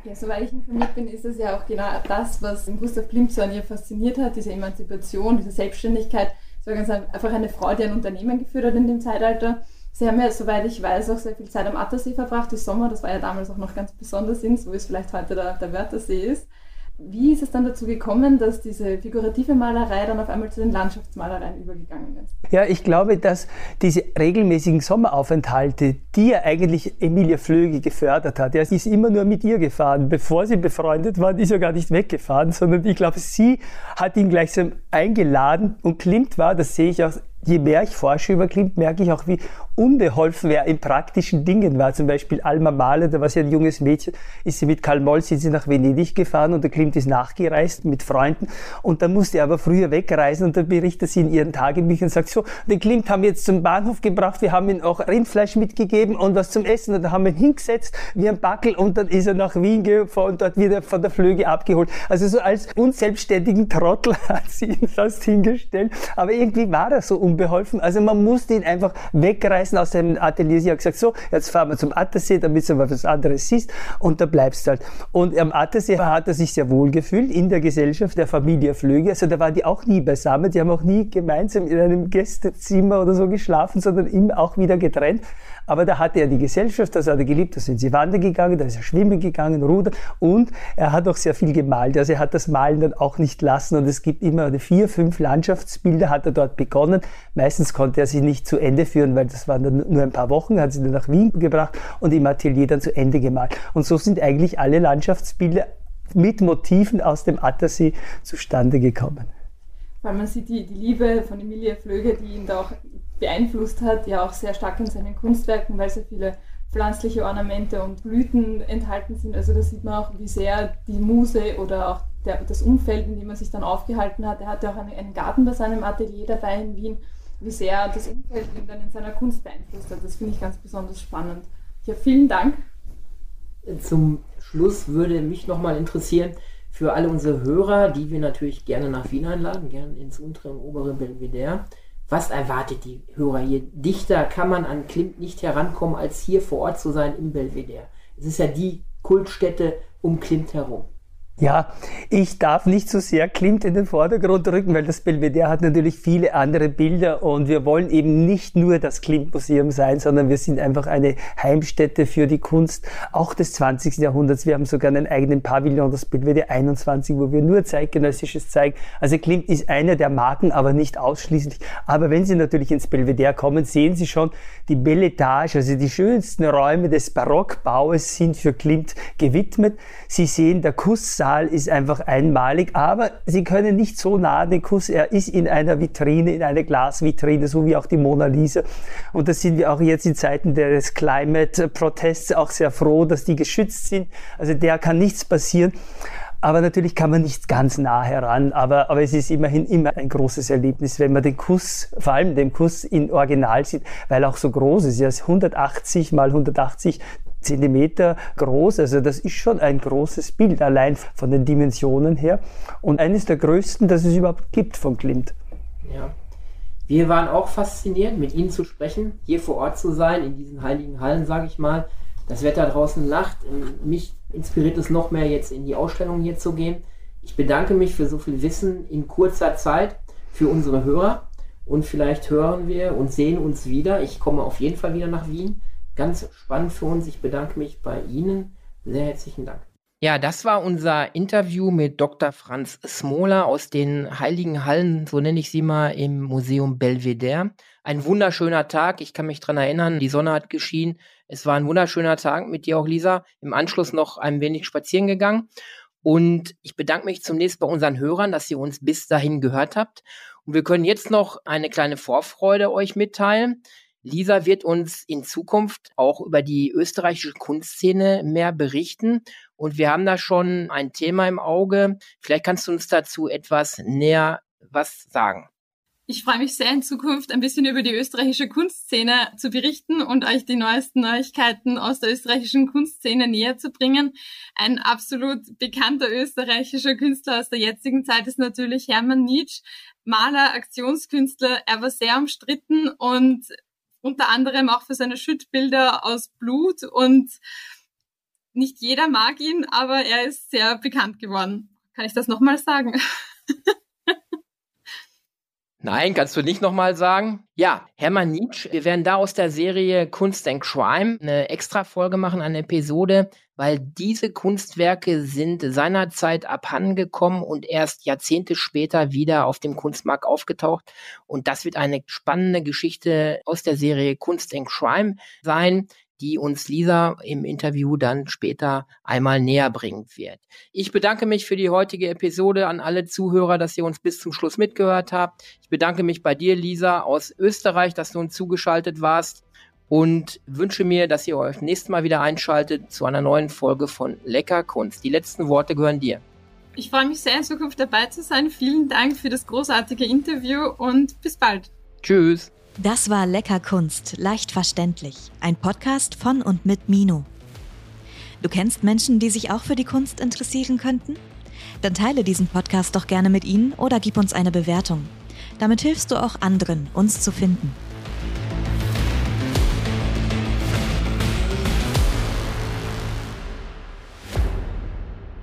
Ja, soweit ich informiert bin, ist es ja auch genau das, was Gustav Klimt so an ihr fasziniert hat, diese Emanzipation, diese Selbstständigkeit. Es war ganz einfach eine Frau, die ein Unternehmen geführt hat in dem Zeitalter. Sie haben ja, soweit ich weiß, auch sehr viel Zeit am Attersee verbracht, die Sommer. Das war ja damals auch noch ganz besonders in, so wie es vielleicht heute der, der Wörthersee ist. Wie ist es dann dazu gekommen, dass diese figurative Malerei dann auf einmal zu den Landschaftsmalereien übergegangen ist? Ja, ich glaube, dass diese regelmäßigen Sommeraufenthalte, die ja eigentlich Emilia Flöge gefördert hat, ja, sie ist immer nur mit ihr gefahren. Bevor sie befreundet waren, ist er gar nicht weggefahren, sondern ich glaube, sie hat ihn gleichsam eingeladen und Klimt war, das sehe ich auch je mehr ich forsche über Klimt, merke ich auch, wie unbeholfen er in praktischen Dingen war. Zum Beispiel Alma Mahler, da war sie ein junges Mädchen, ist sie mit Karl Moll, sind sie nach Venedig gefahren und der Klimt ist nachgereist mit Freunden und dann musste er aber früher wegreisen und dann berichtet sie in ihren Tagebüchern und sagt so, den Klimt haben wir jetzt zum Bahnhof gebracht, wir haben ihm auch Rindfleisch mitgegeben und was zum Essen und da haben wir ihn hingesetzt wie ein Backel und dann ist er nach Wien gefahren und dort wieder von der Flöge abgeholt. Also so als unselbstständigen Trottel hat sie ihn fast hingestellt, aber irgendwie war er so unbeholfen. Also man musste ihn einfach wegreisen Reisen aus dem Atelier. Sie hat gesagt, so, jetzt fahren wir zum Attersee, damit du was anderes siehst und da bleibst du halt. Und am Attersee hat er sich sehr wohl gefühlt in der Gesellschaft der Familie Flöge. Also da waren die auch nie beisammen. Die haben auch nie gemeinsam in einem Gästezimmer oder so geschlafen, sondern immer auch wieder getrennt. Aber da hatte er die Gesellschaft, das hat er geliebt, da sind sie wandern gegangen, da ist er schwimmen gegangen, rudern und er hat auch sehr viel gemalt. Also er hat das Malen dann auch nicht lassen und es gibt immer vier, fünf Landschaftsbilder hat er dort begonnen. Meistens konnte er sie nicht zu Ende führen, weil das waren dann nur ein paar Wochen, hat sie dann nach Wien gebracht und im Atelier dann zu Ende gemalt. Und so sind eigentlich alle Landschaftsbilder mit Motiven aus dem Attersee zustande gekommen. Weil man sieht die, die Liebe von Emilia Flöge, die ihn da auch beeinflusst hat, ja auch sehr stark in seinen Kunstwerken, weil sehr viele pflanzliche Ornamente und Blüten enthalten sind. Also da sieht man auch, wie sehr die Muse oder auch der, das Umfeld, in dem er sich dann aufgehalten hat. Er hatte auch einen, einen Garten bei seinem Atelier dabei in Wien, wie sehr das Umfeld ihn dann in seiner Kunst beeinflusst hat. Das finde ich ganz besonders spannend. Ja, vielen Dank. Zum Schluss würde mich nochmal interessieren, für alle unsere Hörer, die wir natürlich gerne nach Wien einladen, gerne ins untere und obere Belvedere. Was erwartet die Hörer hier? Dichter kann man an Klimt nicht herankommen, als hier vor Ort zu sein im Belvedere. Es ist ja die Kultstätte um Klimt herum. Ja, ich darf nicht so sehr Klimt in den Vordergrund rücken, weil das Belvedere hat natürlich viele andere Bilder und wir wollen eben nicht nur das Klimt-Museum sein, sondern wir sind einfach eine Heimstätte für die Kunst, auch des 20. Jahrhunderts. Wir haben sogar einen eigenen Pavillon, das Belvedere 21, wo wir nur zeitgenössisches zeigen. Also Klimt ist einer der Marken, aber nicht ausschließlich. Aber wenn Sie natürlich ins Belvedere kommen, sehen Sie schon, die Belle Etage, also die schönsten Räume des Barockbaues sind für Klimt gewidmet. Sie sehen, der Kuss Saal ist einfach einmalig, aber Sie können nicht so nah den Kuss, er ist in einer Vitrine, in einer Glasvitrine, so wie auch die Mona Lisa. Und da sind wir auch jetzt in Zeiten des Climate Protests auch sehr froh, dass die geschützt sind. Also der kann nichts passieren. Aber natürlich kann man nicht ganz nah heran, aber, aber es ist immerhin immer ein großes Erlebnis, wenn man den Kuss, vor allem den Kuss in Original sieht, weil er auch so groß ist. Er ist 180 mal 180 Zentimeter groß. Also das ist schon ein großes Bild, allein von den Dimensionen her. Und eines der größten, das es überhaupt gibt von Klimt. Ja. Wir waren auch fasziniert, mit Ihnen zu sprechen, hier vor Ort zu sein, in diesen heiligen Hallen, sage ich mal. Das Wetter draußen lacht. Mich inspiriert es noch mehr, jetzt in die Ausstellung hier zu gehen. Ich bedanke mich für so viel Wissen in kurzer Zeit für unsere Hörer. Und vielleicht hören wir und sehen uns wieder. Ich komme auf jeden Fall wieder nach Wien ganz spannend für uns. Ich bedanke mich bei Ihnen. Sehr herzlichen Dank. Ja, das war unser Interview mit Dr. Franz Smola aus den Heiligen Hallen, so nenne ich sie mal, im Museum Belvedere. Ein wunderschöner Tag. Ich kann mich dran erinnern, die Sonne hat geschienen. Es war ein wunderschöner Tag mit dir auch, Lisa. Im Anschluss noch ein wenig spazieren gegangen. Und ich bedanke mich zunächst bei unseren Hörern, dass ihr uns bis dahin gehört habt. Und wir können jetzt noch eine kleine Vorfreude euch mitteilen. Lisa wird uns in Zukunft auch über die österreichische Kunstszene mehr berichten. Und wir haben da schon ein Thema im Auge. Vielleicht kannst du uns dazu etwas näher was sagen. Ich freue mich sehr in Zukunft ein bisschen über die österreichische Kunstszene zu berichten und euch die neuesten Neuigkeiten aus der österreichischen Kunstszene näher zu bringen. Ein absolut bekannter österreichischer Künstler aus der jetzigen Zeit ist natürlich Hermann Nietzsche, Maler, Aktionskünstler. Er war sehr umstritten und unter anderem auch für seine Schüttbilder aus Blut und nicht jeder mag ihn, aber er ist sehr bekannt geworden. Kann ich das nochmal sagen? Nein, kannst du nicht nochmal sagen? Ja, Hermann Nietzsche, wir werden da aus der Serie Kunst and Crime eine extra Folge machen, eine Episode, weil diese Kunstwerke sind seinerzeit abhandengekommen und erst Jahrzehnte später wieder auf dem Kunstmarkt aufgetaucht. Und das wird eine spannende Geschichte aus der Serie Kunst and Crime sein die uns Lisa im Interview dann später einmal näher bringen wird. Ich bedanke mich für die heutige Episode an alle Zuhörer, dass ihr uns bis zum Schluss mitgehört habt. Ich bedanke mich bei dir, Lisa, aus Österreich, dass du uns zugeschaltet warst und wünsche mir, dass ihr euch nächstes Mal wieder einschaltet zu einer neuen Folge von Lecker Kunst. Die letzten Worte gehören dir. Ich freue mich sehr, in Zukunft dabei zu sein. Vielen Dank für das großartige Interview und bis bald. Tschüss. Das war Lecker Kunst, leicht verständlich. Ein Podcast von und mit Mino. Du kennst Menschen, die sich auch für die Kunst interessieren könnten? Dann teile diesen Podcast doch gerne mit ihnen oder gib uns eine Bewertung. Damit hilfst du auch anderen, uns zu finden.